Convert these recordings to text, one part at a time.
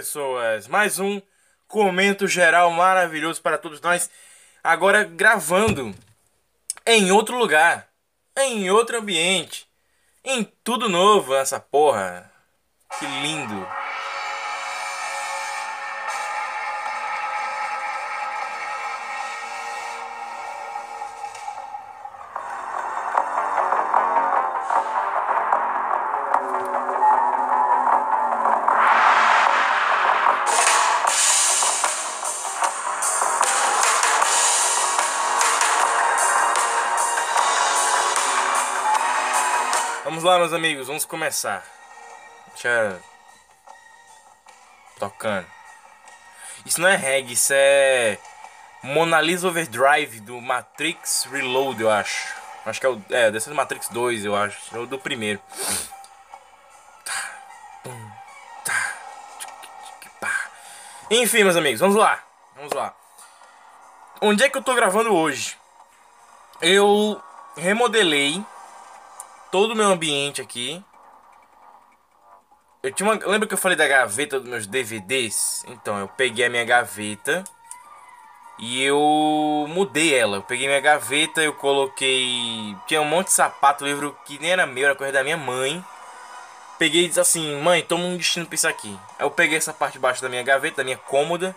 Pessoas! Mais um comento geral maravilhoso para todos nós. Agora gravando em outro lugar, em outro ambiente, em tudo novo essa porra. Que lindo! Lá, meus amigos, vamos começar. Deixa. Tocando. Isso não é reggae, isso é. Mona Lisa Overdrive do Matrix Reload, eu acho. Acho que é o. É, desse é do Matrix 2, eu acho. É o do primeiro. Enfim, meus amigos, vamos lá. Vamos lá. Onde é que eu tô gravando hoje? Eu remodelei todo o meu ambiente aqui. Eu tinha uma, lembra que eu falei da gaveta dos meus DVDs? Então, eu peguei a minha gaveta e eu mudei ela. Eu peguei minha gaveta, eu coloquei. Tinha um monte de sapato, livro que nem era meu, era coisa da minha mãe. Peguei e disse assim: Mãe, toma um destino pra isso aqui. Aí eu peguei essa parte de baixo da minha gaveta, da minha cômoda.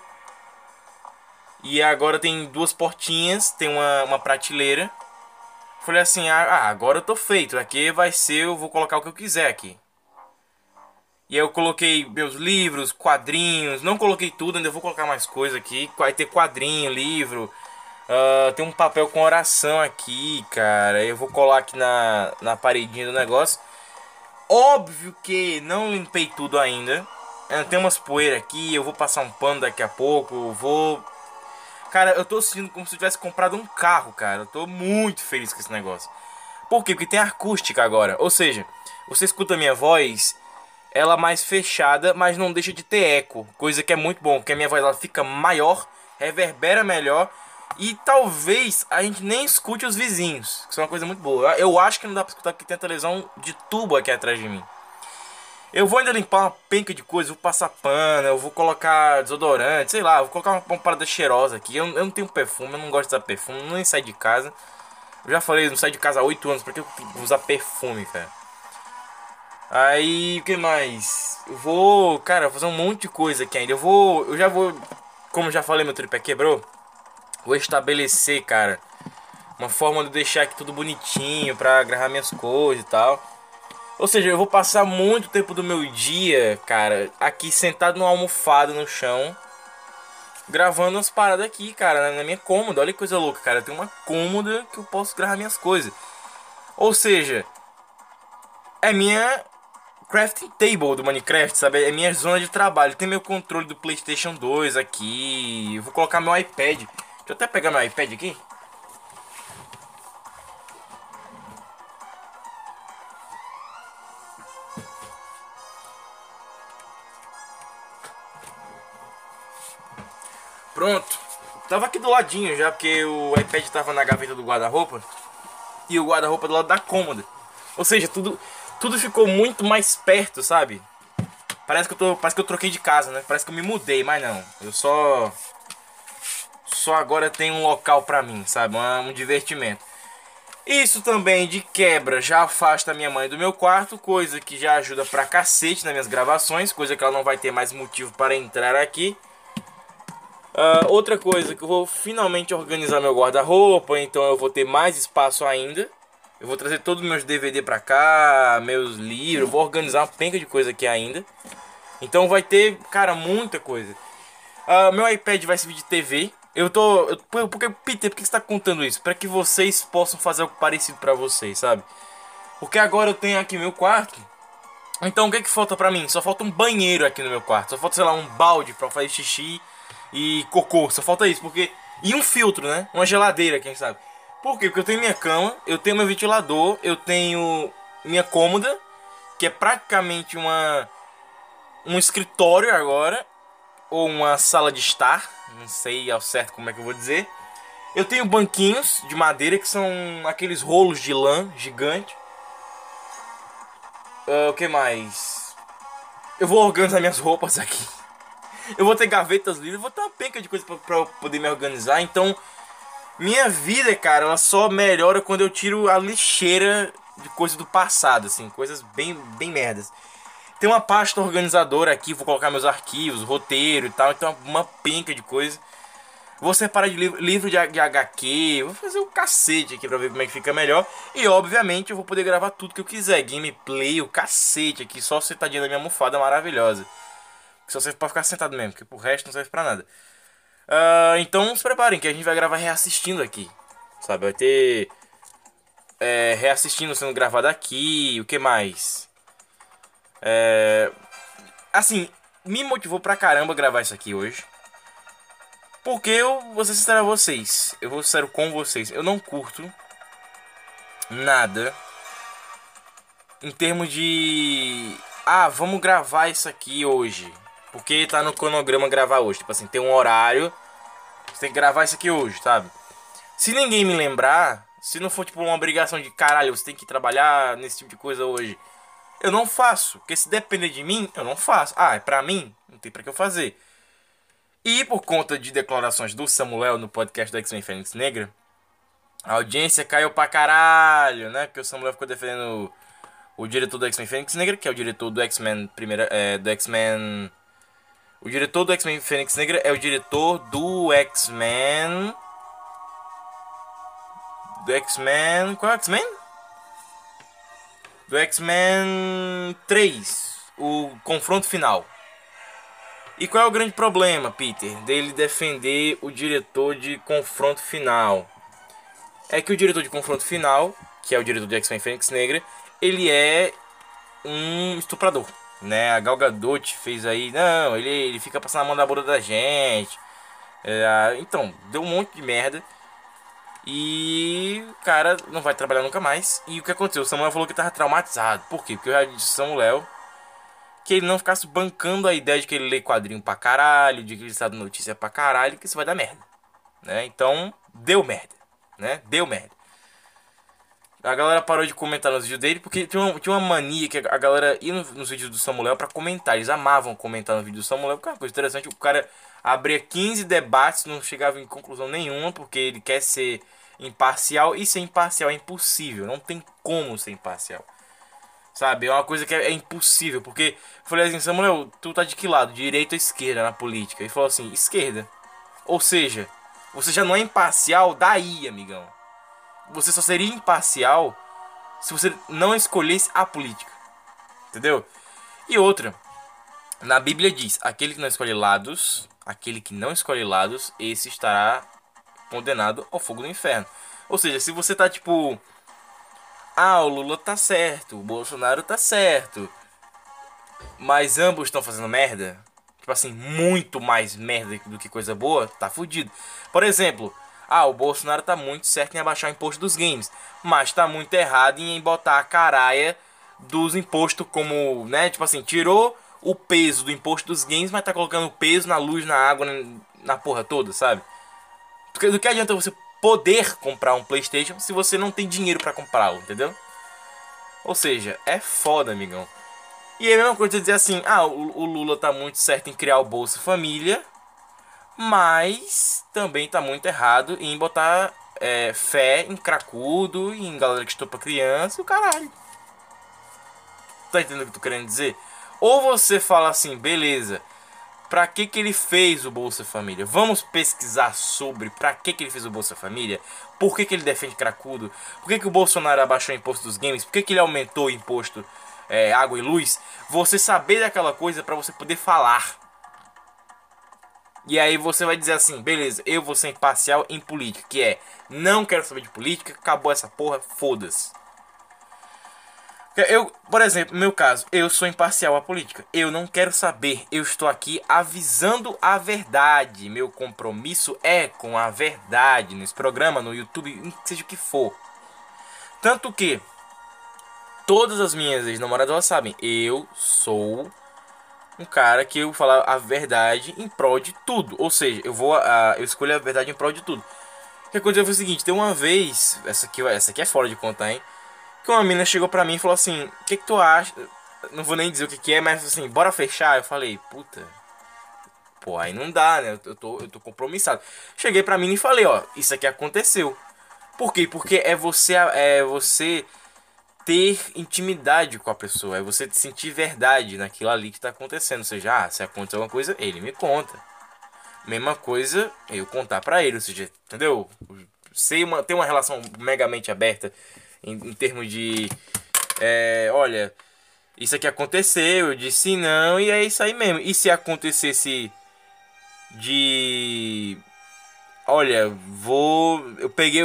E agora tem duas portinhas, tem uma, uma prateleira. Falei assim, ah, agora eu tô feito. Aqui vai ser, eu vou colocar o que eu quiser aqui. E aí eu coloquei meus livros, quadrinhos. Não coloquei tudo, ainda vou colocar mais coisa aqui. Vai ter quadrinho, livro. Uh, tem um papel com oração aqui, cara. Eu vou colar aqui na, na paredinha do negócio. Óbvio que não limpei tudo ainda. Tem umas poeiras aqui. Eu vou passar um pano daqui a pouco. Vou Cara, eu tô sentindo como se eu tivesse comprado um carro, cara. Eu tô muito feliz com esse negócio. Por quê? Porque tem acústica agora. Ou seja, você escuta a minha voz, ela mais fechada, mas não deixa de ter eco. Coisa que é muito bom, porque a minha voz ela fica maior, reverbera melhor. E talvez a gente nem escute os vizinhos. Que é uma coisa muito boa. Eu acho que não dá pra escutar porque tem a televisão de tubo aqui atrás de mim. Eu vou ainda limpar uma penca de coisa, vou passar pano, eu vou colocar desodorante, sei lá, vou colocar uma, uma parada cheirosa aqui. Eu, eu, não tenho perfume, eu não gosto de usar perfume, nem saio de casa. Eu já falei, não saio de casa há 8 anos, porque eu vou usar perfume, cara. Aí, o que mais? Eu vou, cara, fazer um monte de coisa aqui ainda. Eu vou, eu já vou, como já falei, meu tripé quebrou. Vou estabelecer, cara, uma forma de deixar aqui tudo bonitinho pra gravar minhas coisas e tal. Ou seja, eu vou passar muito tempo do meu dia, cara, aqui sentado numa almofada no chão, gravando as paradas aqui, cara, na minha cômoda. Olha que coisa louca, cara. Tenho uma cômoda que eu posso gravar minhas coisas. Ou seja, é minha crafting table do Minecraft, sabe? É minha zona de trabalho. Tem meu controle do PlayStation 2 aqui. Vou colocar meu iPad. Deixa eu até pegar meu iPad aqui. Pronto. Tava aqui do ladinho já, porque o iPad tava na gaveta do guarda-roupa. E o guarda-roupa do lado da cômoda. Ou seja, tudo, tudo ficou muito mais perto, sabe? Parece que, eu tô, parece que eu troquei de casa, né? Parece que eu me mudei, mas não. Eu só... Só agora tem um local pra mim, sabe? Um, um divertimento. Isso também, de quebra, já afasta a minha mãe do meu quarto. Coisa que já ajuda pra cacete nas minhas gravações. Coisa que ela não vai ter mais motivo para entrar aqui. Uh, outra coisa que eu vou finalmente organizar meu guarda-roupa, então eu vou ter mais espaço ainda. Eu vou trazer todos os meus DVD pra cá, meus livros, vou organizar uma penca de coisa aqui ainda. Então vai ter, cara, muita coisa. Uh, meu iPad vai servir de TV. Eu tô. Eu, porque, Peter, por que você tá contando isso? Para que vocês possam fazer algo parecido para vocês, sabe? Porque agora eu tenho aqui meu quarto. Então o que é que falta pra mim? Só falta um banheiro aqui no meu quarto. Só falta, sei lá, um balde pra fazer xixi e cocô. Só falta isso, porque. E um filtro, né? Uma geladeira, quem sabe. Por quê? Porque eu tenho minha cama, eu tenho meu ventilador, eu tenho minha cômoda, que é praticamente uma. um escritório agora. Ou uma sala de estar. Não sei ao certo como é que eu vou dizer. Eu tenho banquinhos de madeira que são aqueles rolos de lã gigante. Uh, o que mais? Eu vou organizar minhas roupas aqui. Eu vou ter gavetas livres, vou ter uma penca de coisa pra, pra poder me organizar. Então, minha vida, cara, ela só melhora quando eu tiro a lixeira de coisas do passado, assim, coisas bem, bem merdas. Tem uma pasta organizadora aqui, vou colocar meus arquivos, roteiro e tal, então uma penca de coisa. Vou separar de livro, livro de, de HQ, vou fazer o um cacete aqui pra ver como é que fica melhor. E obviamente eu vou poder gravar tudo que eu quiser. Gameplay, o cacete aqui, só sentadinho na minha almofada maravilhosa. Só serve pra ficar sentado mesmo, porque pro resto não serve pra nada. Uh, então se preparem que a gente vai gravar reassistindo aqui. Sabe, vai ter é, reassistindo sendo gravado aqui. O que mais? É, assim, me motivou pra caramba gravar isso aqui hoje. Porque eu vou ser sincero a vocês. Eu vou ser sincero com vocês. Eu não curto nada em termos de. Ah, vamos gravar isso aqui hoje. Porque tá no cronograma gravar hoje. Tipo assim, tem um horário. Você tem que gravar isso aqui hoje, sabe? Se ninguém me lembrar, se não for tipo uma obrigação de caralho, você tem que trabalhar nesse tipo de coisa hoje. Eu não faço. Porque se depender de mim, eu não faço. Ah, é pra mim? Não tem pra que eu fazer. E por conta de declarações do Samuel no podcast do X-Men Fênix Negra, a audiência caiu pra caralho, né? Porque o Samuel ficou defendendo o, diretor do X-Men Fênix Negra, que é o diretor do X-Men primeira, é, do X-Men o diretor do X-Men Fênix Negra é o diretor do X-Men do X-Men, qual é o X-Men? Do X-Men 3, o confronto final. E qual é o grande problema, Peter, dele defender o diretor de confronto final? É que o diretor de confronto final, que é o diretor de X-Men Fênix Negra, ele é um estuprador, né? A Gal Gadot fez aí, não, ele, ele fica passando a mão na bunda da gente. É, então, deu um monte de merda. E o cara não vai trabalhar nunca mais. E o que aconteceu? O Samuel falou que tava traumatizado. Por quê? Porque eu já disse Samuel que ele não ficasse bancando a ideia de que ele lê quadrinho pra caralho, de que ele sabe notícia pra caralho, que isso vai dar merda. Né? Então, deu merda. Né? Deu merda. A galera parou de comentar nos vídeos dele porque tinha uma, tinha uma mania que a galera ia nos vídeos do Samuel para comentar. Eles amavam comentar no vídeo do Samuel, porque é uma coisa interessante. O cara abria 15 debates, não chegava em conclusão nenhuma, porque ele quer ser imparcial. E ser imparcial é impossível, não tem como ser imparcial. Sabe? É uma coisa que é, é impossível. Porque eu falei assim, Samuel, tu tá de que lado? Direita ou esquerda na política? Ele falou assim, esquerda. Ou seja, você já não é imparcial daí, amigão. Você só seria imparcial se você não escolhesse a política. Entendeu? E outra, na Bíblia diz: aquele que não escolhe lados, aquele que não escolhe lados, esse estará condenado ao fogo do inferno. Ou seja, se você tá tipo ah, o Lula tá certo, o Bolsonaro tá certo. Mas ambos estão fazendo merda. Tipo assim, muito mais merda do que coisa boa, tá fudido. Por exemplo, ah, o Bolsonaro tá muito certo em abaixar o imposto dos games, mas tá muito errado em botar a caraia dos impostos como, né, tipo assim, tirou o peso do imposto dos games, mas tá colocando peso na luz, na água, na, porra toda, sabe? Do que adianta você poder comprar um PlayStation se você não tem dinheiro para comprá-lo, entendeu? Ou seja, é foda, amigão. E é a mesma coisa dizer assim: ah, o, o Lula tá muito certo em criar o Bolsa Família, mas também tá muito errado em botar é, fé em cracudo, em galera que estupa criança e o caralho. Tá entendendo o que eu tô querendo dizer? Ou você fala assim, beleza, para que, que ele fez o Bolsa Família. Vamos pesquisar sobre para que, que ele fez o Bolsa Família, por que, que ele defende cracudo, por que, que o Bolsonaro abaixou o imposto dos games, por que, que ele aumentou o imposto é, água e luz. Você saber daquela coisa para você poder falar. E aí você vai dizer assim, beleza, eu vou ser imparcial em política, que é, não quero saber de política, acabou essa porra, foda-se. Eu, por exemplo, no meu caso, eu sou imparcial à política. Eu não quero saber. Eu estou aqui avisando a verdade. Meu compromisso é com a verdade nesse programa, no YouTube, seja o que for. Tanto que todas as minhas ex-namoradas sabem, eu sou um cara que eu falo a verdade em prol de tudo. Ou seja, eu vou a, eu escolho a verdade em prol de tudo. O que aconteceu foi o seguinte, tem uma vez, essa aqui, essa aqui é fora de contar, hein? que uma menina chegou pra mim e falou assim: O que, que tu acha? Não vou nem dizer o que, que é, mas assim, bora fechar. Eu falei: Puta, pô, aí não dá, né? Eu tô, eu tô compromissado. Cheguei pra mim e falei: Ó, isso aqui aconteceu. Por quê? Porque é você, é você ter intimidade com a pessoa, é você sentir verdade naquilo ali que tá acontecendo. Ou seja, ah, se aconteceu alguma coisa, ele me conta. Mesma coisa eu contar pra ele, ou seja, entendeu? Ser uma, ter uma relação megamente aberta em, em termos de. É, olha, isso aqui aconteceu, eu disse não, e é isso aí mesmo. E se acontecesse de. Olha, vou. Eu peguei,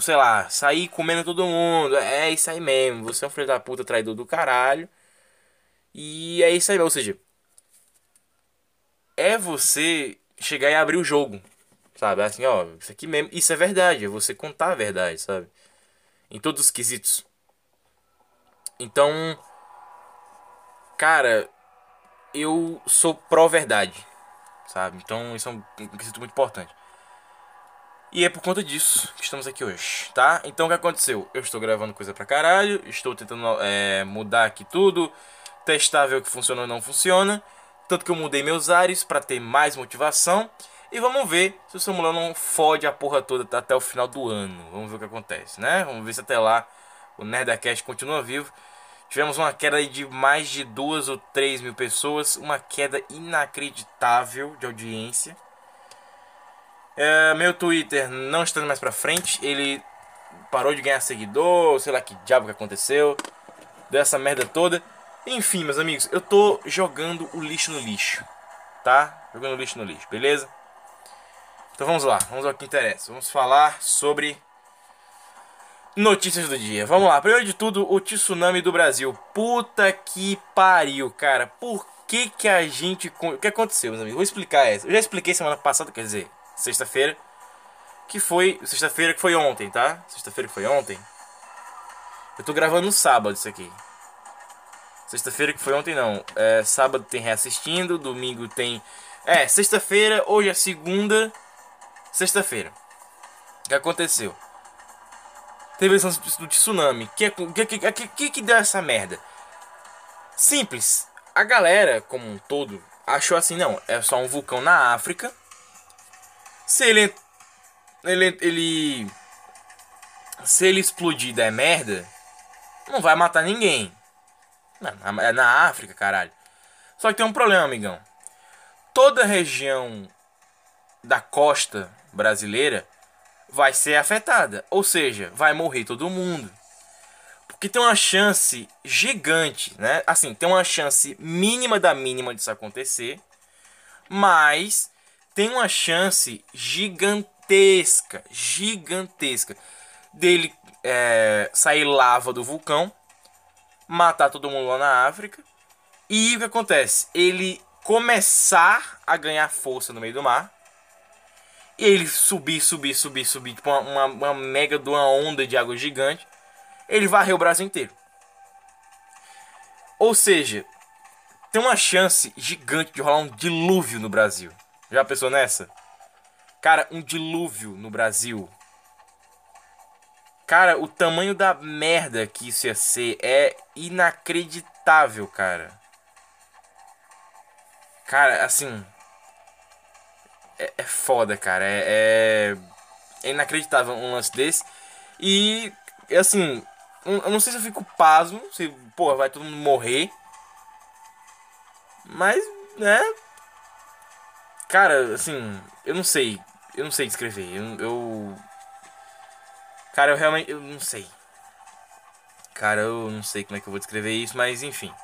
sei lá, saí comendo todo mundo. É isso aí mesmo. Você é um filho da puta traidor do caralho. E é isso aí, ou seja, é você chegar e abrir o jogo, sabe? Assim, ó, isso aqui mesmo, isso é verdade, é você contar a verdade, sabe? em todos os quesitos. Então, cara, eu sou pró-verdade, sabe? Então, isso é um quesito muito importante. E é por conta disso que estamos aqui hoje, tá? Então, o que aconteceu? Eu estou gravando coisa pra caralho, estou tentando é, mudar aqui tudo, testar, ver o que funciona ou não funciona. Tanto que eu mudei meus ares para ter mais motivação. E vamos ver se o Samuel não fode a porra toda até o final do ano. Vamos ver o que acontece, né? Vamos ver se até lá o Nerdcast continua vivo. Tivemos uma queda de mais de duas ou três mil pessoas. Uma queda inacreditável de audiência. É, meu Twitter não está mais pra frente. Ele parou de ganhar seguidor. Sei lá que diabo que aconteceu. Deu essa merda toda. Enfim, meus amigos, eu tô jogando o lixo no lixo. Tá? Jogando o lixo no lixo, beleza? Então vamos lá, vamos ao que interessa. Vamos falar sobre notícias do dia. Vamos lá, primeiro de tudo, o tsunami do Brasil. Puta que pariu, cara. Por que que a gente... O que aconteceu, meus amigos? Vou explicar essa. Eu já expliquei semana passada, quer dizer, sexta-feira. Que foi... Sexta-feira que foi ontem, tá? Sexta-feira que foi ontem. Eu tô gravando no sábado isso aqui. Sexta-feira que foi ontem não. É, sábado tem reassistindo, domingo tem... É, sexta-feira, hoje é segunda... Sexta-feira. O que aconteceu? Teve a do tsunami. O que, que, que, que, que deu essa merda? Simples. A galera, como um todo, achou assim: não, é só um vulcão na África. Se ele. Ele. ele se ele explodir e der merda, não vai matar ninguém. É na África, caralho. Só que tem um problema, amigão. Toda região da costa brasileira vai ser afetada, ou seja, vai morrer todo mundo. Porque tem uma chance gigante, né? Assim, tem uma chance mínima da mínima disso acontecer, mas tem uma chance gigantesca, gigantesca dele é, sair lava do vulcão, matar todo mundo lá na África. E o que acontece? Ele começar a ganhar força no meio do mar e ele subir, subir, subir, subir, tipo uma, uma, uma mega de uma onda de água gigante. Ele varreu o Brasil inteiro. Ou seja, tem uma chance gigante de rolar um dilúvio no Brasil. Já pensou nessa? Cara, um dilúvio no Brasil. Cara, o tamanho da merda que isso ia ser é inacreditável, cara. Cara, assim é, é foda, cara. É, é, é, inacreditável um lance desse. E, assim, eu não sei se eu fico pasmo, se, pô, vai todo mundo morrer. Mas, né? Cara, assim, eu não sei. Eu não sei descrever. Eu, eu. Cara, eu realmente. Eu não sei. Cara, eu não sei como é que eu vou descrever isso, mas enfim.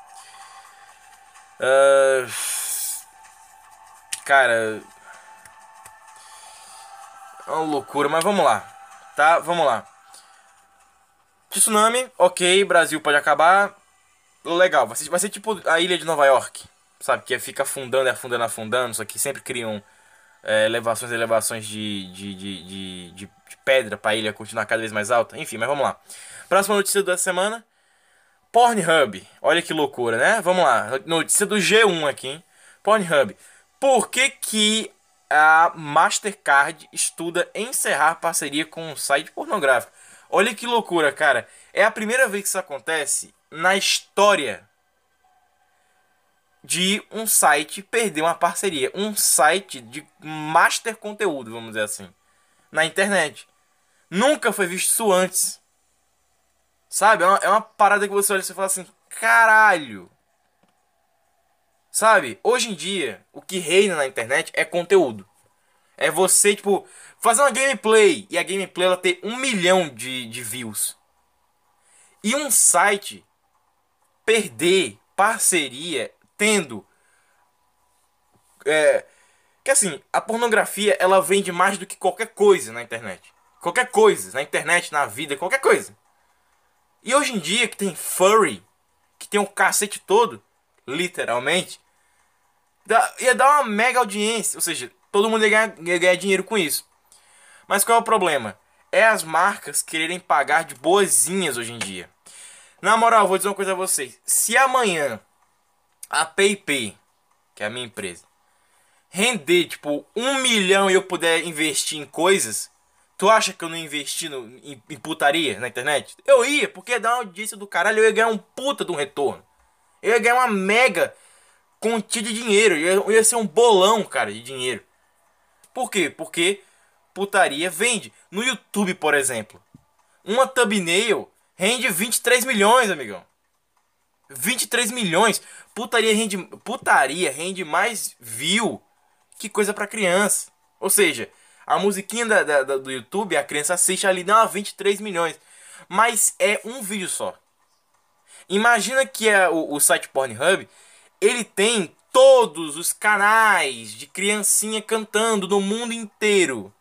Uh, cara, é uma loucura, mas vamos lá. Tá? Vamos lá. Tsunami, ok, Brasil pode acabar. legal. Vai ser, vai ser tipo a ilha de Nova York. Sabe? Que fica afundando, afundando, afundando. Só que sempre criam é, elevações elevações de, de, de, de, pedra pra ilha continuar cada vez mais alta. Enfim, mas vamos lá. Próxima notícia da semana. Pornhub. Olha que loucura, né? Vamos lá. Notícia do G1 aqui, hein? Pornhub. Por que que a Mastercard estuda encerrar parceria com um site pornográfico? Olha que loucura, cara. É a primeira vez que isso acontece na história de um site perder uma parceria. Um site de master conteúdo, vamos dizer assim. Na internet. Nunca foi visto isso antes. Sabe? É uma, é uma parada que você olha e você fala assim: caralho. Sabe? Hoje em dia, o que reina na internet é conteúdo. É você, tipo, fazer uma gameplay e a gameplay ela ter um milhão de, de views. E um site perder parceria tendo. É, que assim, a pornografia ela vende mais do que qualquer coisa na internet. Qualquer coisa, na internet, na vida, qualquer coisa. E hoje em dia que tem furry, que tem um cacete todo, literalmente, dá, ia dar uma mega audiência. Ou seja, todo mundo ia ganhar, ia ganhar dinheiro com isso. Mas qual é o problema? É as marcas quererem pagar de boazinhas hoje em dia. Na moral, vou dizer uma coisa a vocês. Se amanhã a PayPay, que é a minha empresa, render tipo um milhão e eu puder investir em coisas, tu acha que eu não investi no, em, em putaria na internet? Eu ia, porque ia dar uma audiência do caralho, eu ia ganhar um puta de um retorno. Eu ia ganhar uma mega quantia de dinheiro, eu ia, ia ser um bolão, cara, de dinheiro. Por quê? Porque putaria vende. No YouTube, por exemplo, uma thumbnail rende 23 milhões, amigão. 23 milhões. Putaria rende, putaria rende mais view que coisa para criança. Ou seja, a musiquinha da, da, do YouTube, a criança assiste ali, dá 23 milhões. Mas é um vídeo só. Imagina que é o, o site Pornhub, ele tem todos os canais de criancinha cantando no mundo inteiro.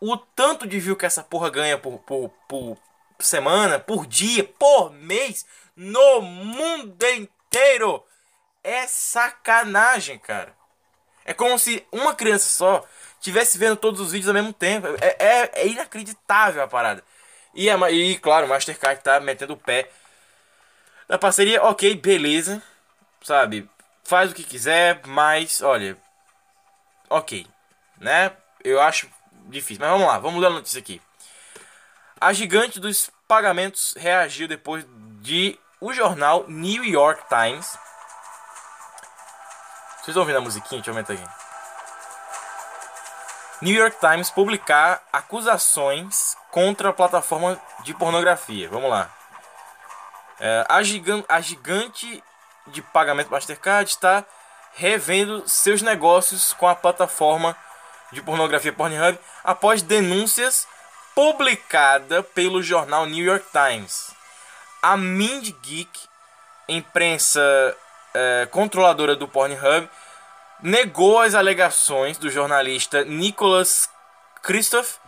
O tanto de view que essa porra ganha por, por, por semana, por dia, por mês, no mundo inteiro. É sacanagem, cara. É como se uma criança só tivesse vendo todos os vídeos ao mesmo tempo. É, é, é inacreditável a parada. E, a, e claro, o Mastercard tá metendo o pé na parceria. Ok, beleza. Sabe? Faz o que quiser, mas olha. Ok. Né? Eu acho difícil. Mas vamos lá, vamos ler a notícia aqui. A gigante dos pagamentos reagiu depois de o jornal New York Times. Vocês estão ouvindo a musiquinha? Deixa eu aumentar aqui. New York Times publicar acusações contra a plataforma de pornografia. Vamos lá. É, a, gigan a gigante de pagamento Mastercard está revendo seus negócios com a plataforma de pornografia Pornhub após denúncias publicadas pelo jornal New York Times a Mind Geek, imprensa é, controladora do Pornhub, negou as alegações do jornalista Nicholas Christoph,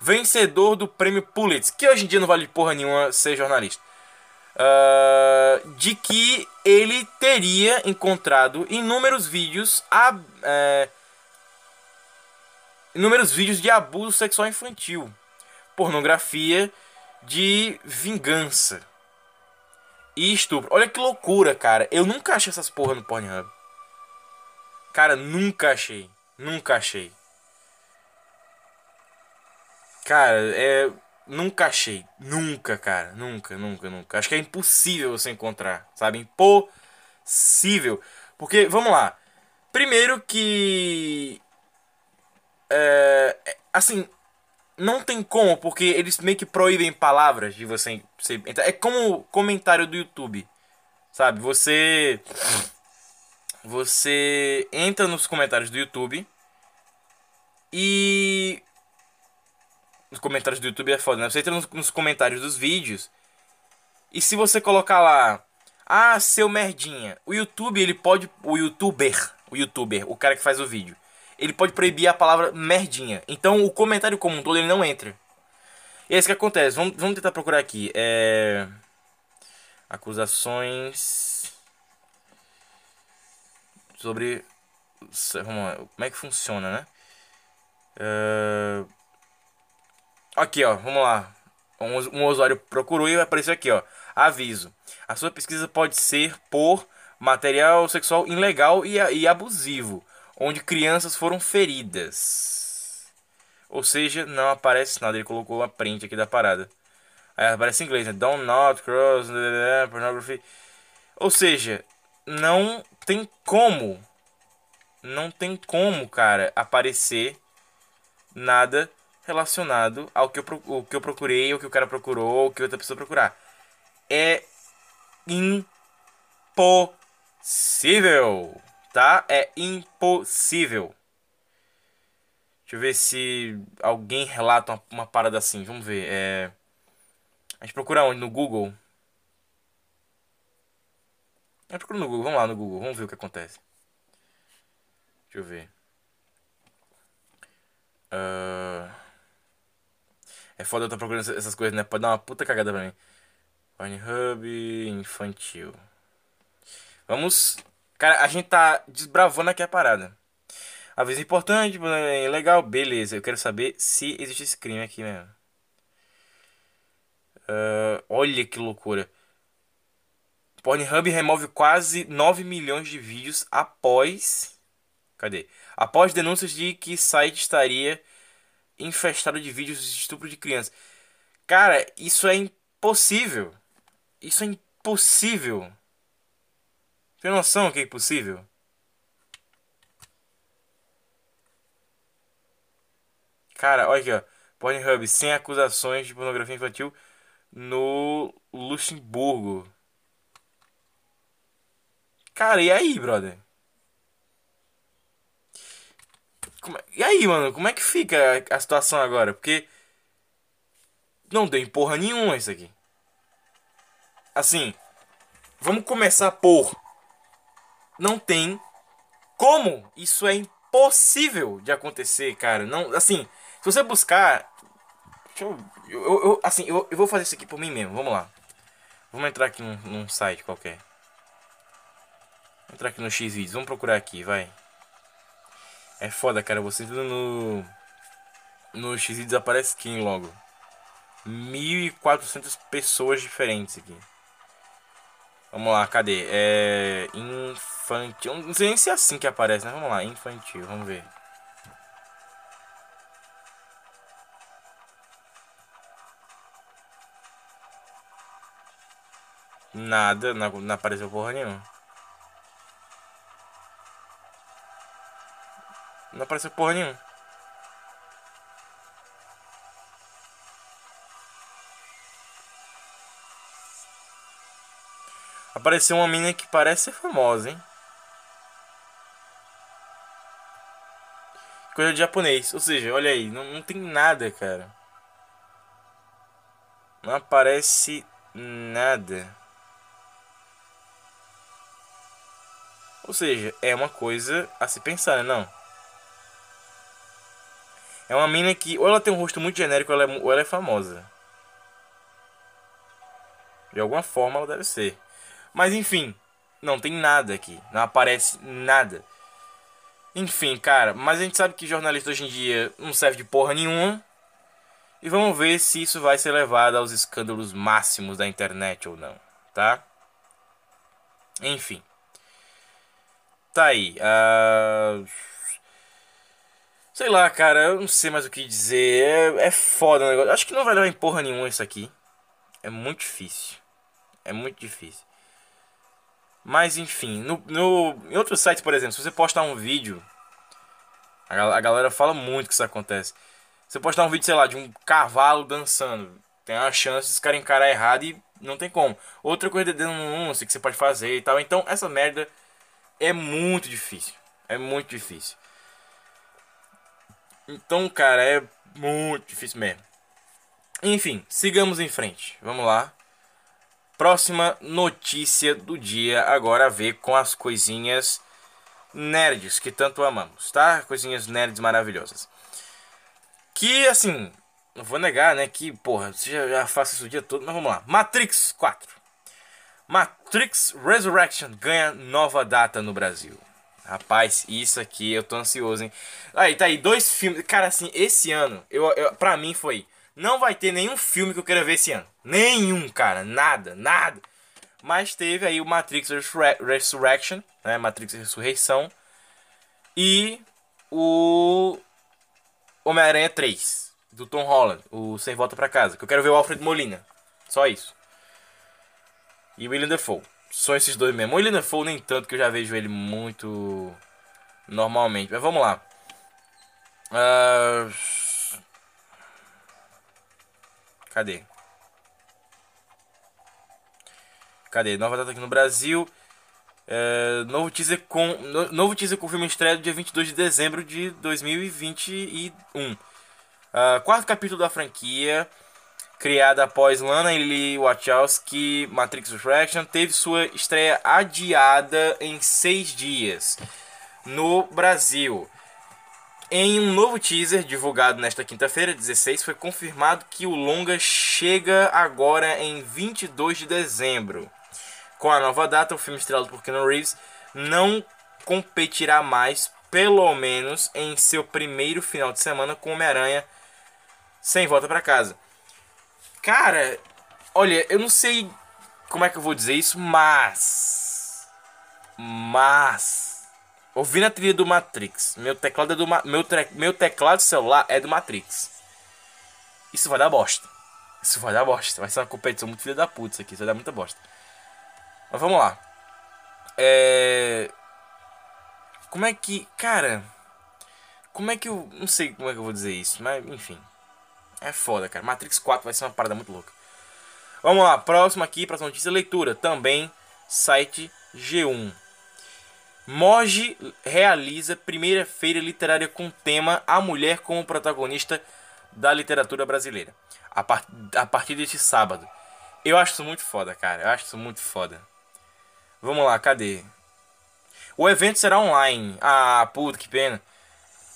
vencedor do prêmio Pulitzer, que hoje em dia não vale porra nenhuma ser jornalista, uh, de que ele teria encontrado inúmeros vídeos, a, é, inúmeros vídeos de abuso sexual infantil, pornografia de vingança e estupro. Olha que loucura, cara. Eu nunca achei essas porra no Pornhub. Cara, nunca achei. Nunca achei. Cara, é. Nunca achei. Nunca, cara. Nunca, nunca, nunca. Acho que é impossível você encontrar. Sabe? Impossível. Porque, vamos lá. Primeiro que. É, assim, não tem como, porque eles meio que proíbem palavras de você, você. É como comentário do YouTube. Sabe? Você. Você entra nos comentários do YouTube. E. Nos comentários do YouTube é foda, né? Você entra nos comentários dos vídeos. E se você colocar lá. Ah, seu merdinha. O YouTube, ele pode. O youtuber. O youtuber, o cara que faz o vídeo ele pode proibir a palavra merdinha. Então o comentário como um todo ele não entra. E é isso que acontece. Vamos, vamos tentar procurar aqui. É... Acusações sobre vamos lá, como é que funciona, né? Uh... Aqui, ó, vamos lá. Um, um usuário procurou e apareceu aqui, ó. Aviso. A sua pesquisa pode ser por material sexual ilegal e, e abusivo, onde crianças foram feridas. Ou seja, não aparece nada. Ele colocou a print aqui da parada. Aí aparece em inglês, né? Don't not cross pornography. Ou seja, não tem como. Não tem como, cara, aparecer nada relacionado ao que eu, o que eu procurei, o que o cara procurou, o que outra pessoa procurar. É impossível, tá? É impossível. Deixa eu ver se alguém relata uma, uma parada assim. Vamos ver. É... A gente procura onde? No Google? Gente procura no Google. Vamos lá no Google. Vamos ver o que acontece. Deixa eu ver. Uh... É foda eu estar procurando essas coisas, né? Pode dar uma puta cagada pra mim. Pornhub infantil. Vamos. Cara, a gente tá desbravando aqui a parada. A vez importante, legal, beleza. Eu quero saber se existe esse crime aqui mesmo. Uh, olha que loucura. Pornhub remove quase 9 milhões de vídeos após. Cadê? Após denúncias de que site estaria infestado de vídeos de estupro de crianças. Cara, isso é impossível. Isso é impossível. Tem noção que é impossível? Cara, olha aqui, ó. Pornhub sem acusações de pornografia infantil no Luxemburgo. Cara, e aí, brother? Como... É, e aí, mano, como é que fica a, situação agora? Porque não deu porra nenhuma isso aqui. Assim, vamos começar por não tem como isso é impossível de acontecer, cara. Não, assim, se você buscar, eu, eu, eu, assim, eu, eu vou fazer isso aqui por mim mesmo. Vamos lá. Vamos entrar aqui num, num site qualquer. Vou entrar aqui no Xvideos. Vamos procurar aqui, vai. É foda, cara. Você entra no. No X e desaparece quem logo? 1.400 pessoas diferentes aqui. Vamos lá, cadê? É. Infantil. Não sei nem se é assim que aparece, né? Vamos lá, infantil, vamos ver. Nada, não, não apareceu porra nenhuma. Não apareceu porra nenhuma. Apareceu uma mina que parece ser famosa, hein? Coisa de japonês. Ou seja, olha aí, não, não tem nada, cara. Não aparece nada. Ou seja, é uma coisa a se pensar, não? É uma mina que ou ela tem um rosto muito genérico ela é, ou ela é famosa. De alguma forma ela deve ser. Mas enfim, não tem nada aqui. Não aparece nada. Enfim, cara, mas a gente sabe que jornalista hoje em dia não serve de porra nenhuma. E vamos ver se isso vai ser levado aos escândalos máximos da internet ou não, tá? Enfim. Tá aí. Uh... Sei lá, cara, eu não sei mais o que dizer. É, é foda o negócio. Acho que não vai levar em porra nenhuma isso aqui. É muito difícil. É muito difícil. Mas enfim, no, no, em outros sites, por exemplo, se você postar um vídeo, a, a galera fala muito que isso acontece. Você postar um vídeo, sei lá, de um cavalo dançando, tem uma chance de caras encarar errado e não tem como. Outra coisa de denúncia que você pode fazer e tal. Então, essa merda é muito difícil. É muito difícil. Então, cara, é muito difícil mesmo. Enfim, sigamos em frente. Vamos lá. Próxima notícia do dia agora a ver com as coisinhas nerds que tanto amamos, tá? Coisinhas nerds maravilhosas. Que assim, não vou negar, né? Que porra, você já, já faço isso o dia todo, mas vamos lá. Matrix 4. Matrix Resurrection ganha nova data no Brasil. Rapaz, isso aqui eu tô ansioso, hein? Aí, tá aí, dois filmes. Cara, assim, esse ano, eu, eu, pra mim foi. Não vai ter nenhum filme que eu queira ver esse ano. Nenhum, cara. Nada, nada. Mas teve aí o Matrix Resurrection, né? Matrix Ressurreição. E o Homem-Aranha 3, do Tom Holland, o Sem Volta para Casa. Que eu quero ver o Alfred Molina. Só isso. E William Dafoe. Só esses dois mesmo. O William Dafoe nem tanto que eu já vejo ele muito normalmente. Mas vamos lá. Uh... Cadê? Cadê? Nova data aqui no Brasil. É, novo teaser com no, novo teaser com filme estreia dia 22 de dezembro de 2021. Uh, ah, quarto capítulo da franquia, criada após Lana e Lee Wachowski, Matrix Resurrection, teve sua estreia adiada em seis dias no Brasil. Em um novo teaser divulgado nesta quinta-feira, 16, foi confirmado que o longa chega agora em 22 de dezembro. Com a nova data, o filme estrelado por Keanu Reeves não competirá mais, pelo menos em seu primeiro final de semana com Homem-Aranha sem volta para casa. Cara, olha, eu não sei como é que eu vou dizer isso, mas mas ouvindo a trilha do Matrix, meu teclado é do meu, meu teclado celular é do Matrix. Isso vai dar bosta. Isso vai dar bosta. Vai ser uma competição muito filha da puta isso aqui, isso vai dar muita bosta. Mas vamos lá. É. Como é que. Cara. Como é que eu. Não sei como é que eu vou dizer isso, mas enfim. É foda, cara. Matrix 4 vai ser uma parada muito louca. Vamos lá, próximo aqui, próxima notícia, leitura. Também, site G1. Moji realiza primeira feira literária com tema A Mulher como protagonista da literatura brasileira. A, par a partir deste sábado. Eu acho isso muito foda, cara. Eu acho isso muito foda. Vamos lá, cadê? O evento será online. Ah, puta, que pena.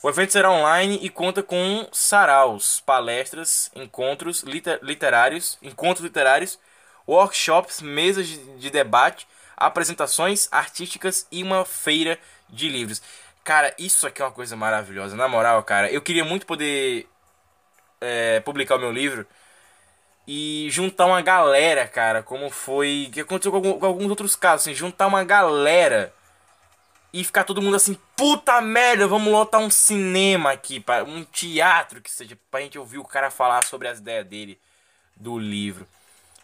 O evento será online e conta com saraus, palestras, encontros liter literários, encontros literários, workshops, mesas de, de debate, apresentações artísticas e uma feira de livros. Cara, isso aqui é uma coisa maravilhosa. Na moral, cara, eu queria muito poder é, publicar o meu livro e juntar uma galera, cara, como foi que aconteceu com, algum, com, alguns outros casos, assim, juntar uma galera e ficar todo mundo assim, puta merda, vamos lotar um cinema aqui, para um teatro que seja, pra gente ouvir o cara falar sobre as ideias dele do livro.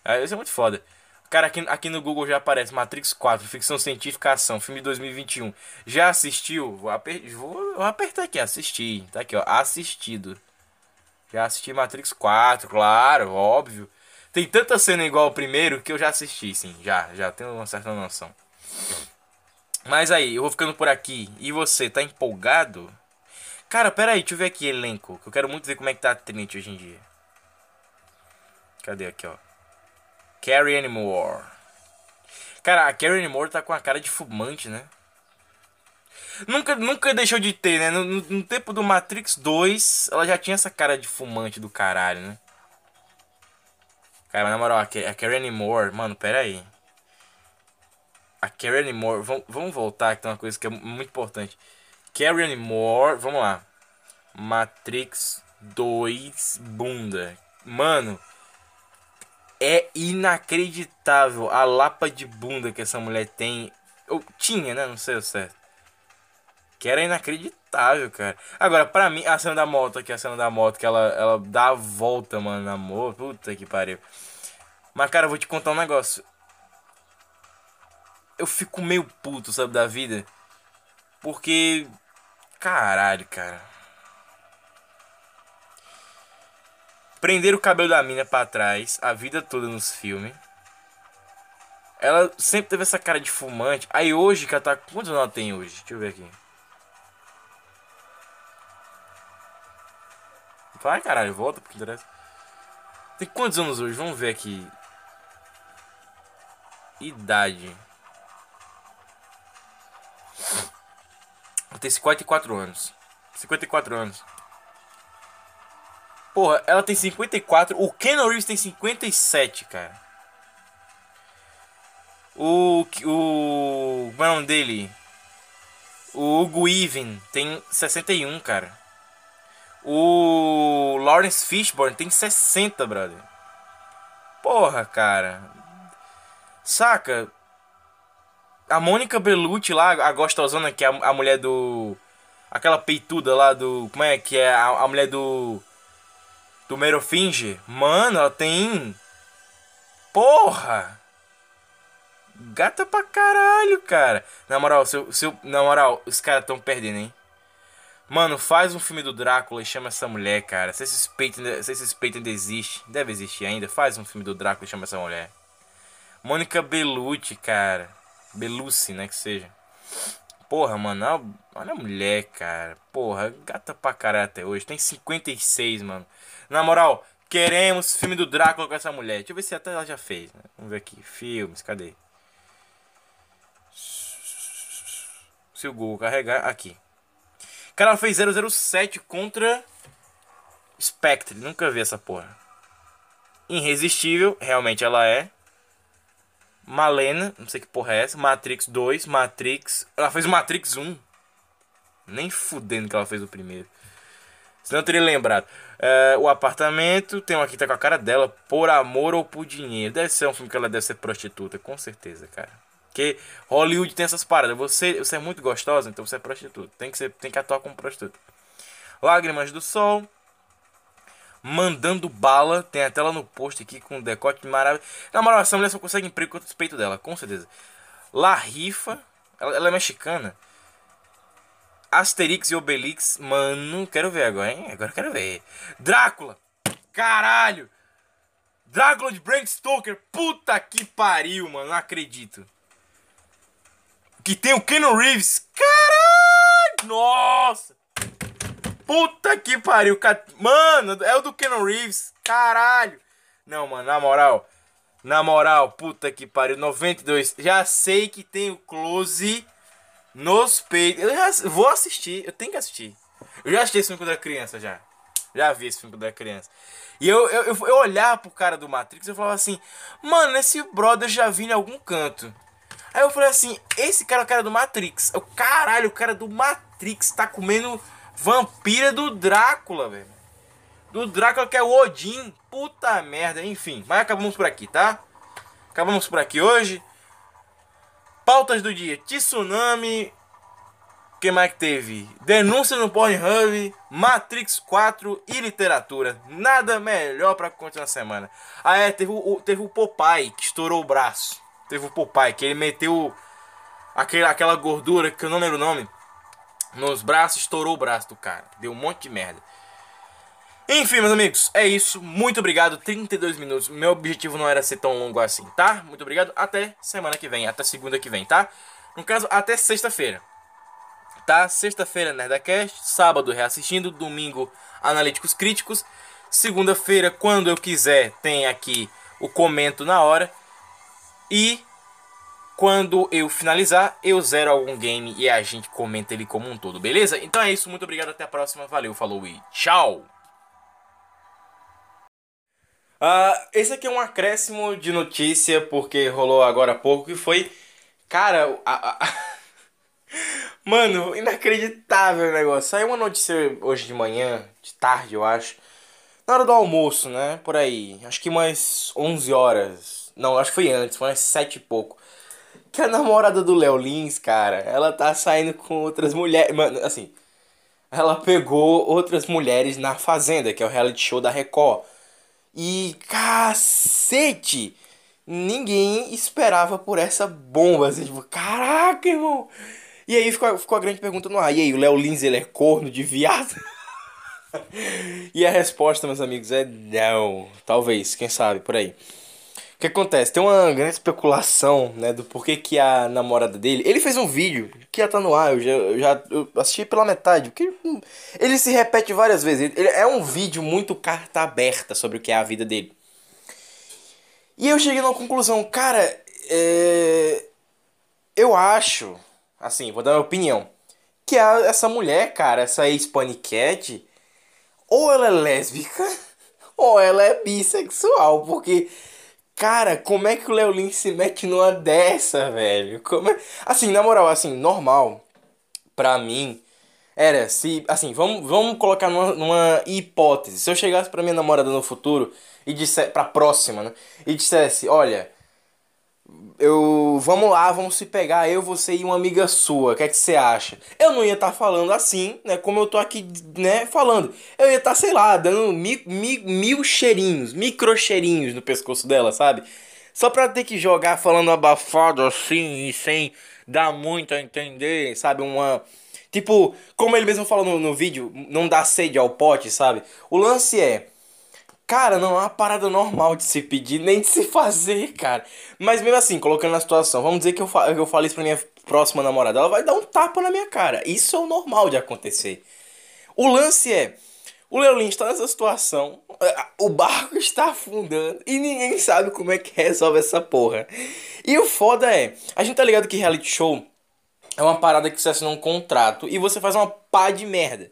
Ah, isso é muito foda. Cara, aqui, aqui no Google já aparece Matrix 4, ficção científica ação, filme de 2021. Já assistiu? Vou, aper vou, vou apertar aqui, assistir. Tá aqui, ó, assistido. Já assisti Matrix 4, claro, óbvio. Tem tanta cena igual ao primeiro que eu já assisti, sim. Já, já tenho uma certa noção. Mas aí, eu vou ficando por aqui. E você, tá empolgado? Cara, pera aí, deixa eu ver aqui elenco. Que eu quero muito ver como é que tá a Trinity hoje em dia. Cadê aqui, ó? Carrie Ann Moore. Cara, a Carrie Ann Moore tá com a cara de fumante, né? Nunca, nunca deixou de ter, né? No, no, tempo do Matrix 2, ela já tinha essa cara de fumante do caralho, né? Cara, na moral, a, a Karen Moore, mano, pera aí. A Karen Moore, vamos, voltar que tem uma coisa que é muito importante. Karen Moore, vamos lá. Matrix 2 bunda. Mano, é inacreditável a lapa de bunda que essa mulher tem. Ou tinha, né? Não sei o certo. Que era inacreditável, cara. Agora, pra mim, a cena da moto aqui, a cena da moto, que ela, ela dá a volta, mano, na moto. Puta que pariu. Mas, cara, eu vou te contar um negócio. Eu fico meio puto, sabe, da vida. Porque. Caralho, cara. Prender o cabelo da mina pra trás a vida toda nos filmes. Ela sempre teve essa cara de fumante. Aí hoje que ela tá. Quantos anos ela tem hoje? Deixa eu ver aqui. Vai, caralho, volta porque interessa. Tem quantos anos hoje? Vamos ver aqui. Idade. Ela tem 54 anos. 54 anos. Porra, ela tem 54. O Ken Reeves tem 57, cara. O. O. Como é o nome dele? O Hugo Even tem 61, cara. O Lawrence Fishburne tem 60, brother. Porra, cara. Saca? A Mônica Bellucci lá, a gostosona, que é a, a mulher do. Aquela peituda lá do. Como é que é? A, a mulher do. Do Merofinge. Mano, ela tem. Porra! Gata pra caralho, cara. Na moral, seu, seu, na moral, os caras tão perdendo, hein? Mano, faz um filme do Drácula e chama essa mulher, cara. Se esses peitos, se esses peitos ainda existe, deve existir ainda. Faz um filme do Drácula e chama essa mulher. Mônica Bellucci, cara. Bellucci, né, que seja. Porra, mano, olha a mulher, cara. Porra, gata pra caralho até hoje. Tem 56, mano. Na moral, queremos filme do Drácula com essa mulher. Deixa eu ver se até ela já fez. Né? Vamos ver aqui. Filmes, cadê? Se o Google carregar, aqui. Cara, ela fez 007 contra Spectre. Nunca vi essa porra. Irresistível, realmente ela é. Malena, não sei que porra é essa. Matrix 2, Matrix. Ela fez o Matrix 1. Nem fudendo que ela fez o primeiro. Senão eu teria lembrado. É, o apartamento, tem uma que tá com a cara dela. Por amor ou por dinheiro. Deve ser um filme que ela deve ser prostituta, com certeza, cara. Porque Hollywood tem essas paradas. Você, você é muito gostosa, então você é prostituta. Tem que, ser, tem que atuar como prostituta. Lágrimas do Sol. Mandando bala. Tem até lá no post aqui com um decote maravilhoso. Na moral, essa mulher só consegue emprego com o peito dela, com certeza. La Rifa. Ela, ela é mexicana. Asterix e Obelix. Mano, quero ver agora, hein? Agora quero ver. Drácula. Caralho. Drácula de Bram Stoker. Puta que pariu, mano. Não acredito. Que tem o Keanu Reeves. Caralho! Nossa! Puta que pariu. Mano, é o do Keanu Reeves. Caralho! Não, mano, na moral. Na moral, puta que pariu. 92. Já sei que tem o close nos peitos. Eu já vou assistir. Eu tenho que assistir. Eu já assisti esse filme quando era criança já. Já vi esse filme quando era criança. E eu, eu, eu, eu olhava pro cara do Matrix e eu falava assim: Mano, esse brother já vi em algum canto. Aí eu falei assim, esse cara é o cara do Matrix. O caralho, o cara do Matrix tá comendo vampira do Drácula, velho. Do Drácula que é o Odin. Puta merda, enfim. Mas acabamos por aqui, tá? Acabamos por aqui hoje. Pautas do dia: Tsunami. Que mais que teve? Denúncia no Pornhub, Matrix 4 e literatura. Nada melhor pra continuar a semana. Ah, é, teve o, teve o Popeye que estourou o braço. Teve o Popeye, que ele meteu aquele, aquela gordura que eu não lembro o nome nos braços, estourou o braço do cara. Deu um monte de merda. Enfim, meus amigos, é isso. Muito obrigado. 32 minutos. Meu objetivo não era ser tão longo assim, tá? Muito obrigado. Até semana que vem. Até segunda que vem, tá? No caso, até sexta-feira. Tá? Sexta-feira, Nerdacast. Sábado, reassistindo. Domingo, Analíticos Críticos. Segunda-feira, quando eu quiser, tem aqui o comento na hora. E quando eu finalizar, eu zero algum game e a gente comenta ele como um todo, beleza? Então é isso, muito obrigado, até a próxima, valeu, falou e tchau! Uh, esse aqui é um acréscimo de notícia, porque rolou agora há pouco, que foi... Cara, a, a... Mano, inacreditável o negócio. Saiu uma notícia hoje de manhã, de tarde eu acho, na hora do almoço, né? Por aí, acho que umas 11 horas não, acho que foi antes, foi umas sete e pouco. Que a namorada do Léo Lins, cara, ela tá saindo com outras mulheres. Mano, assim. Ela pegou outras mulheres na Fazenda, que é o reality show da Record. E cacete! Ninguém esperava por essa bomba. Assim, tipo, caraca, irmão! E aí ficou, ficou a grande pergunta no ar. E aí, o Léo Lins, ele é corno de viado? e a resposta, meus amigos, é não. Talvez, quem sabe, por aí. O que acontece? Tem uma grande especulação, né, do porquê que a namorada dele. Ele fez um vídeo que já tá no ar, eu já, eu já eu assisti pela metade, porque ele se repete várias vezes. Ele, é um vídeo muito carta aberta sobre o que é a vida dele. E eu cheguei numa conclusão, cara, é... eu acho, assim, vou dar minha opinião, que a, essa mulher, cara, essa ex-paniquete, ou ela é lésbica, ou ela é bissexual, porque Cara, como é que o Léo Lins se mete numa dessa, velho? Como é... Assim, na moral, assim, normal, pra mim, era se. Assim, vamos, vamos colocar numa, numa hipótese. Se eu chegasse pra minha namorada no futuro e dissesse. pra próxima, né? E dissesse: Olha, eu. Vamos lá, vamos se pegar, eu, você e uma amiga sua. O que é que você acha? Eu não ia estar tá falando assim, né? Como eu tô aqui, né? Falando. Eu ia estar, tá, sei lá, dando mil, mil, mil cheirinhos, micro cheirinhos no pescoço dela, sabe? Só pra ter que jogar falando abafado assim e sem dar muito a entender, sabe? Uma Tipo, como ele mesmo falou no, no vídeo, não dá sede ao pote, sabe? O lance é. Cara, não é uma parada normal de se pedir, nem de se fazer, cara. Mas mesmo assim, colocando na situação, vamos dizer que eu, fa eu falei isso pra minha próxima namorada, ela vai dar um tapa na minha cara. Isso é o normal de acontecer. O lance é. O Leolin está nessa situação, o barco está afundando e ninguém sabe como é que resolve essa porra. E o foda é, a gente tá ligado que reality show é uma parada que você assina um contrato e você faz uma pá de merda.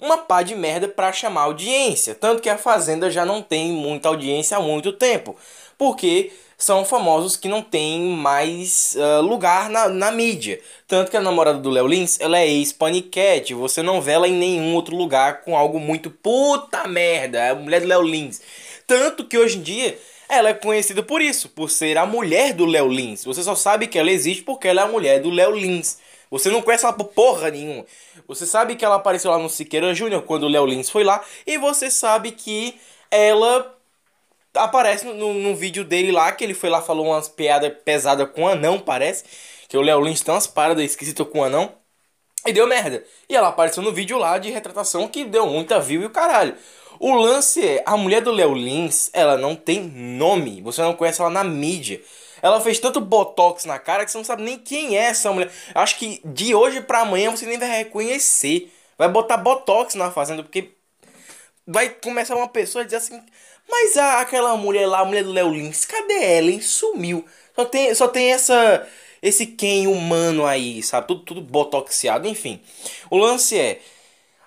Uma pá de merda pra chamar audiência. Tanto que a Fazenda já não tem muita audiência há muito tempo. Porque são famosos que não tem mais uh, lugar na, na mídia. Tanto que a namorada do Léo Lins, ela é ex-paniquete. Você não vê ela em nenhum outro lugar com algo muito puta merda. É a mulher do Léo Lins. Tanto que hoje em dia ela é conhecida por isso, por ser a mulher do Léo Lins. Você só sabe que ela existe porque ela é a mulher do Léo Lins. Você não conhece ela por porra nenhuma. Você sabe que ela apareceu lá no Siqueira Júnior quando o Léo Lins foi lá. E você sabe que ela aparece no, no, vídeo dele lá, que ele foi lá falou umas piadas pesadas com anão, parece. Que o Léo Lins tem umas paradas esquisitas com anão. E deu merda. E ela apareceu no vídeo lá de retratação que deu muita view e o caralho. O lance é, a mulher do Léo Lins, ela não tem nome. Você não conhece ela na mídia. Ela fez tanto botox na cara que você não sabe nem quem é essa mulher. Acho que de hoje para amanhã você nem vai reconhecer. Vai botar botox na fazenda, porque vai começar uma pessoa a dizer assim: Mas a, aquela mulher lá, a mulher do Léo Lins, cadê ela? Hein? Sumiu. Só tem, só tem essa esse quem humano aí, sabe? Tudo, tudo botoxiado, enfim. O lance é.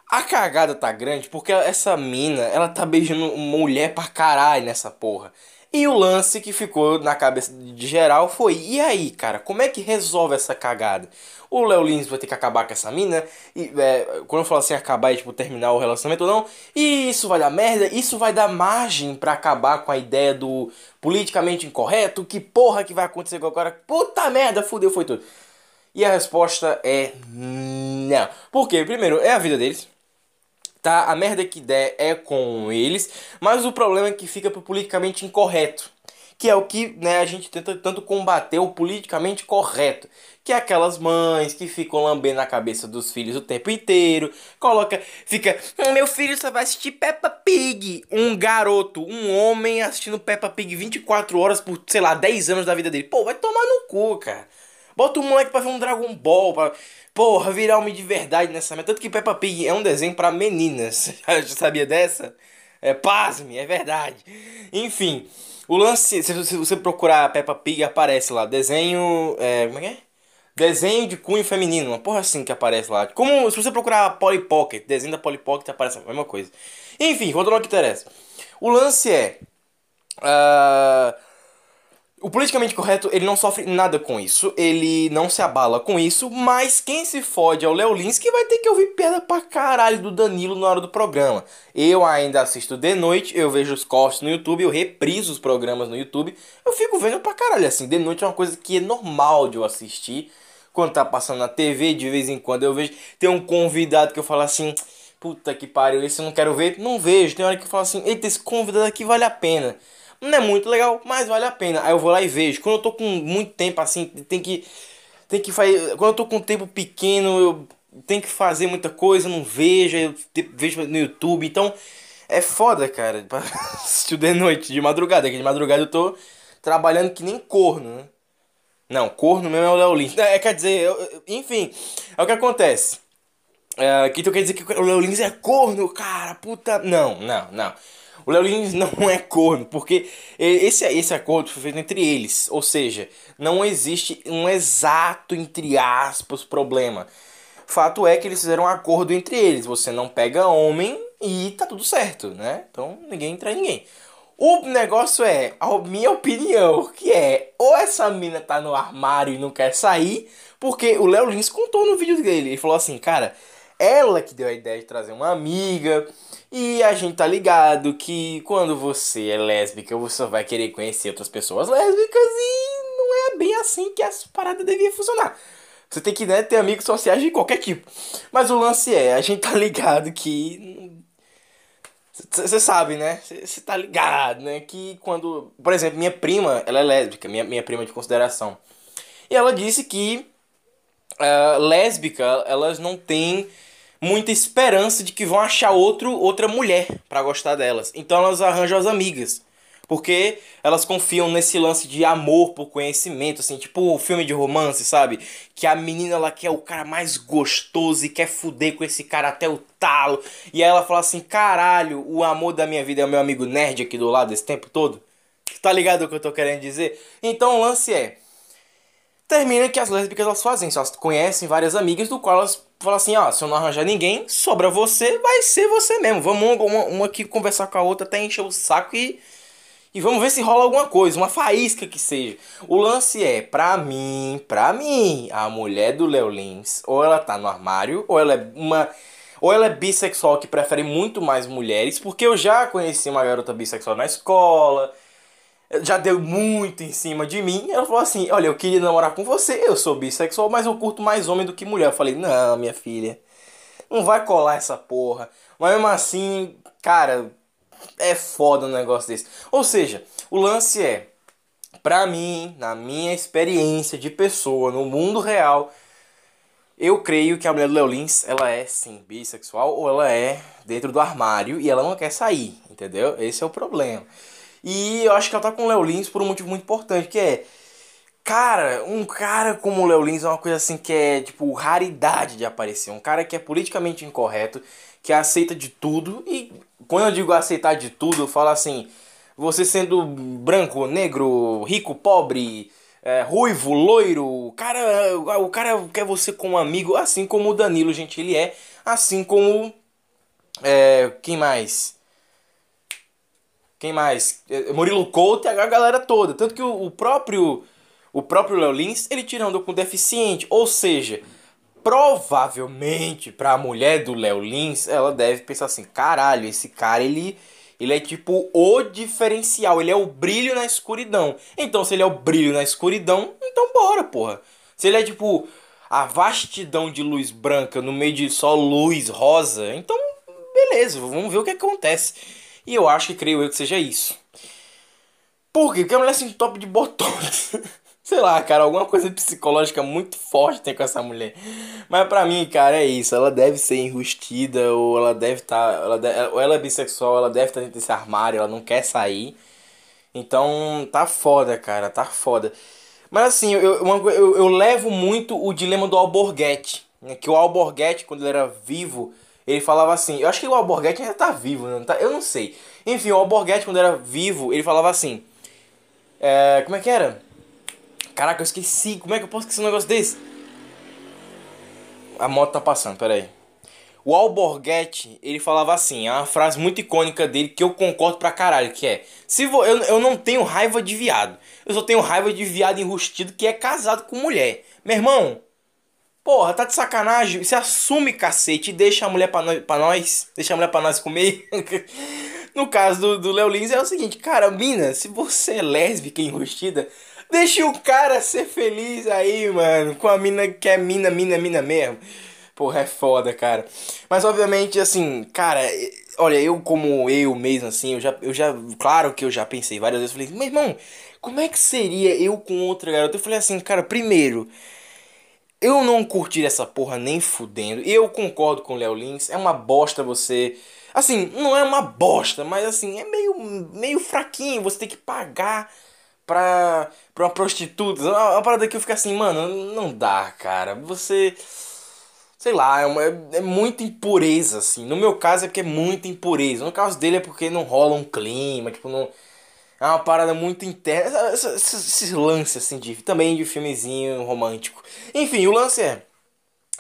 A cagada tá grande porque essa mina, ela tá beijando mulher pra caralho nessa porra. E o lance que ficou na cabeça de geral foi: e aí, cara, como é que resolve essa cagada? O Léo Lins vai ter que acabar com essa mina? E, é, quando eu falo assim, acabar é tipo terminar o relacionamento ou não? E isso vai dar merda? Isso vai dar margem para acabar com a ideia do politicamente incorreto? Que porra que vai acontecer agora? Puta merda, fudeu, foi tudo. E a resposta é não. Por quê? Primeiro, é a vida deles tá? A merda que der é com eles, mas o problema é que fica pro politicamente incorreto, que é o que né, a gente tenta tanto combater o politicamente correto, que é aquelas mães que ficam lambendo a cabeça dos filhos o tempo inteiro, coloca, fica, hum, meu filho só vai assistir Peppa Pig, um garoto, um homem assistindo Peppa Pig 24 horas por, sei lá, 10 anos da vida dele. Pô, vai tomar no cu, cara. Bota o moleque pra ver um Dragon Ball, pra, porra, virar homem de verdade nessa merda. Tanto que Peppa Pig é um desenho para meninas. Já sabia dessa? É, pasme, é verdade. Enfim, o lance, se, você procurar Peppa Pig, aparece lá, desenho, é, como é que é? Desenho de cunho feminino, uma porra assim que aparece lá. Como se você procurar Polly Pocket, desenho da Polly Pocket, aparece a mesma coisa. Enfim, voltando ao que interessa. O lance é... Uh, o politicamente correto, ele não sofre nada com isso, ele não se abala com isso, mas quem se fode é o Léo Lins que vai ter que ouvir piada pra caralho do Danilo na hora do programa. Eu ainda assisto de noite, eu vejo os cortes no YouTube, eu repriso os programas no YouTube, eu fico vendo pra caralho, assim, de noite é uma coisa que é normal de eu assistir, quando tá passando na TV, de vez em quando eu vejo, tem um convidado que eu falo assim, puta que pariu, esse eu não quero ver, não vejo, tem hora que eu falo assim, eita, esse convidado aqui vale a pena. Não é muito legal, mas vale a pena. Aí eu vou lá e vejo. Quando eu tô com muito tempo assim, tem que. Tem que fazer. Quando eu tô com um tempo pequeno, eu tenho que fazer muita coisa, não vejo, eu vejo no YouTube. Então, é foda, cara. Pra assistir de noite, de madrugada. Que de madrugada eu tô trabalhando que nem corno, né? Não, corno mesmo é o Léo Lins. É, quer dizer, eu, enfim, é o que acontece. É, que tu quer dizer que o Léo Lins é corno, cara, puta. Não, não, não. O Léo Lins não é corno, porque esse, esse acordo foi feito entre eles. Ou seja, não existe um exato, entre aspas, problema. Fato é que eles fizeram um acordo entre eles. Você não pega homem e tá tudo certo, né? Então ninguém entra em ninguém. O negócio é, a minha opinião, que é, ou essa mina tá no armário e não quer sair, porque o Léo Lins contou no vídeo dele, ele falou assim, cara, ela que deu a ideia de trazer uma amiga, e a gente tá ligado que quando você é lésbica, você só vai querer conhecer outras pessoas lésbicas e não é bem assim que essa parada devia funcionar. Você tem que né, ter amigos sociais de qualquer tipo. Mas o lance é, a gente tá ligado que você sabe, né? Você tá ligado, né? Que quando. Por exemplo, minha prima, ela é lésbica, minha, minha prima de consideração. E ela disse que uh, lésbica, elas não têm muita esperança de que vão achar outro, outra mulher para gostar delas. Então elas arranjam as amigas. Porque elas confiam nesse lance de amor por conhecimento, assim, tipo o filme de romance, sabe? Que a menina ela quer o cara mais gostoso e quer fuder com esse cara até o talo. E aí ela fala assim: caralho, o amor da minha vida é o meu amigo nerd aqui do lado esse tempo todo. Tá ligado o que eu tô querendo dizer? Então o lance é. Termina que as lésbicas elas fazem isso. Elas conhecem várias amigas do qual elas falam assim: ó, se eu não arranjar ninguém, sobra você, vai ser você mesmo. Vamos uma, uma aqui conversar com a outra até encher o saco e e vamos ver se rola alguma coisa, uma faísca que seja. O lance é, pra mim, pra mim, a mulher do Léo Lins, ou ela tá no armário, ou ela é uma. Ou ela é bissexual que prefere muito mais mulheres, porque eu já conheci uma garota bissexual na escola, já deu muito em cima de mim. Ela falou assim: Olha, eu queria namorar com você, eu sou bissexual, mas eu curto mais homem do que mulher. Eu falei: Não, minha filha, não vai colar essa porra. Mas mesmo assim, cara, é foda um negócio desse. Ou seja, o lance é, pra mim, na minha experiência de pessoa no mundo real, eu creio que a mulher do Léo Lins, ela é sim bissexual ou ela é dentro do armário e ela não quer sair, entendeu? Esse é o problema. E eu acho que ela tá com o Léo Lins por um motivo muito importante, que é Cara, um cara como o Léo Lins é uma coisa assim que é, tipo, raridade de aparecer. Um cara que é politicamente incorreto, que aceita de tudo. E quando eu digo aceitar de tudo, eu falo assim: você sendo branco, negro, rico, pobre, é, ruivo, loiro, cara, o cara quer você como amigo, assim como o Danilo, gente, ele é. Assim como. É, quem mais? Quem mais? É, Murilo Couto e a galera toda. Tanto que o, próprio o próprio Léo Lins, ele tirando com deficiente, ou seja, provavelmente para a mulher do Léo Lins, ela deve pensar assim: caralho, esse cara ele ele é tipo o diferencial, ele é o brilho na escuridão. Então, se ele é o brilho na escuridão, então bora, porra. Se ele é tipo a vastidão de luz branca no meio de só luz rosa, então beleza, vamos ver o que acontece. E eu acho que creio eu que seja isso. Por quê? Porque a mulher assim top de botões. Sei lá, cara, alguma coisa psicológica muito forte tem com essa mulher. Mas pra mim, cara, é isso. Ela deve ser enrustida, ou ela deve estar. Tá, ela ou ela é bissexual, ela deve estar tá dentro desse armário, ela não quer sair. Então, tá foda, cara, tá foda. Mas assim, eu, eu, eu, eu levo muito o dilema do Alborguete. Né? Que o Alborguete, quando ele era vivo, ele falava assim. Eu acho que o Alborguete ainda tá vivo, né? Tá, eu não sei. Enfim, o Alborguete, quando era vivo, ele falava assim. É, como é que era? Caraca, eu esqueci. Como é que eu posso esquecer um negócio desse? A moto tá passando, peraí. O Alborguete, ele falava assim, é uma frase muito icônica dele que eu concordo pra caralho, que é... Se vo, eu, eu não tenho raiva de viado. Eu só tenho raiva de viado enrustido que é casado com mulher. Meu irmão, porra, tá de sacanagem? Você assume, cacete, e deixa a mulher pra nós, pra nós deixa a mulher pra nós comer. no caso do, Léo Lins é o seguinte, cara, mina, se você é lésbica enrustida Deixa o cara ser feliz aí, mano. Com a mina que é mina, mina, mina mesmo. Porra, é foda, cara. Mas obviamente, assim, cara, olha, eu como eu mesmo, assim, eu já, eu já. Claro que eu já pensei várias vezes. Falei, meu irmão, como é que seria eu com outra garota? Eu falei assim, cara, primeiro. Eu não curti essa porra nem fudendo. Eu concordo com o Léo Lins. É uma bosta você. Assim, não é uma bosta, mas assim, é meio, meio fraquinho. Você tem que pagar pra, pra uma prostituta. Uma, uma parada que eu fico assim, mano, não dá, cara. Você. Sei lá, é, uma, é muita impureza, assim. No meu caso é porque é muita impureza. No caso dele é porque não rola um clima, tipo, não. É uma parada muito interna. Esse lance, assim, de, também de filmezinho romântico. Enfim, o lance é.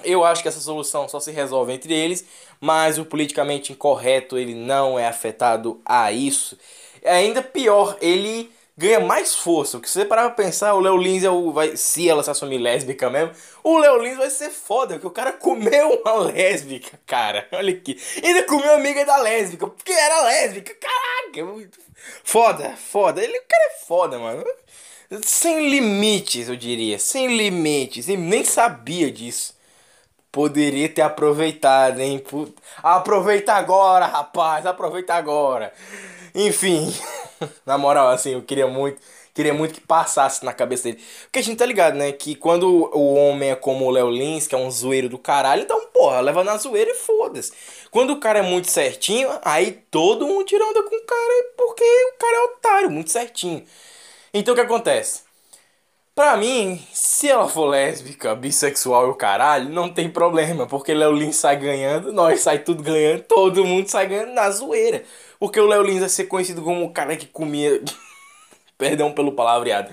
Eu acho que essa solução só se resolve entre eles, mas o politicamente incorreto ele não é afetado a isso. é ainda pior, ele ganha mais força. Porque se você parar pra pensar, o Léo Lins é o, vai, se ela se assumir lésbica mesmo, o Léo Lins vai ser foda, porque o cara comeu uma lésbica, cara. Olha aqui. Ainda comeu amiga da lésbica, porque era lésbica. Caraca, foda, foda. Ele, o cara é foda, mano. Sem limites, eu diria. Sem limites. E nem sabia disso. Poderia ter aproveitado, hein? Aproveita agora, rapaz. Aproveita agora. Enfim. na moral, assim, eu queria muito. Queria muito que passasse na cabeça dele. Porque a gente tá ligado, né? Que quando o homem é como o Léo Lins, que é um zoeiro do caralho, então, porra, leva na zoeira e foda-se. Quando o cara é muito certinho, aí todo mundo tira onda com o cara porque o cara é otário, muito certinho. Então o que acontece? Pra mim, se ela for lésbica, bissexual e o caralho, não tem problema, porque Léo Lins sai ganhando, nós sai tudo ganhando, todo mundo sai ganhando na zoeira. Porque o Léo Lins vai ser conhecido como o cara que comia. Perdão pelo palavreado.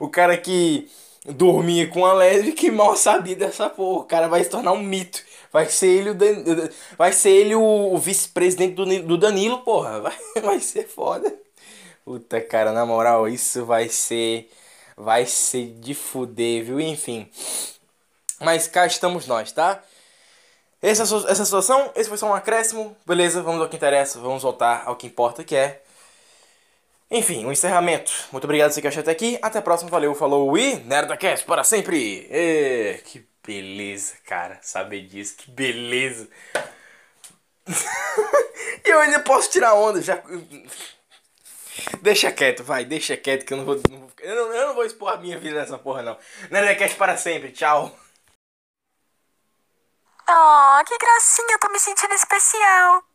O cara que dormia com a lésbica e mal sabia dessa porra. O cara vai se tornar um mito. Vai ser ele o, Dan... vai ser ele o, vice-presidente do, Danilo, porra. Vai, vai ser foda. Puta, cara, na moral, isso vai ser. Vai ser de fuder, viu? Enfim. Mas cá estamos nós, tá? Essa, essa situação, esse foi só um acréscimo. Beleza, vamos ao que interessa. Vamos voltar ao que importa, que é. Enfim, um encerramento. Muito obrigado você que achou até aqui. Até a próxima, valeu, falou e NerdaCast para sempre! E... Que beleza, cara, saber disso, que beleza! eu ainda posso tirar onda, já. Deixa quieto, vai, deixa quieto que eu não vou. Não vou eu, não, eu não vou expor a minha vida nessa porra, não. Nerdcast para sempre, tchau. Oh, que gracinha, eu tô me sentindo especial.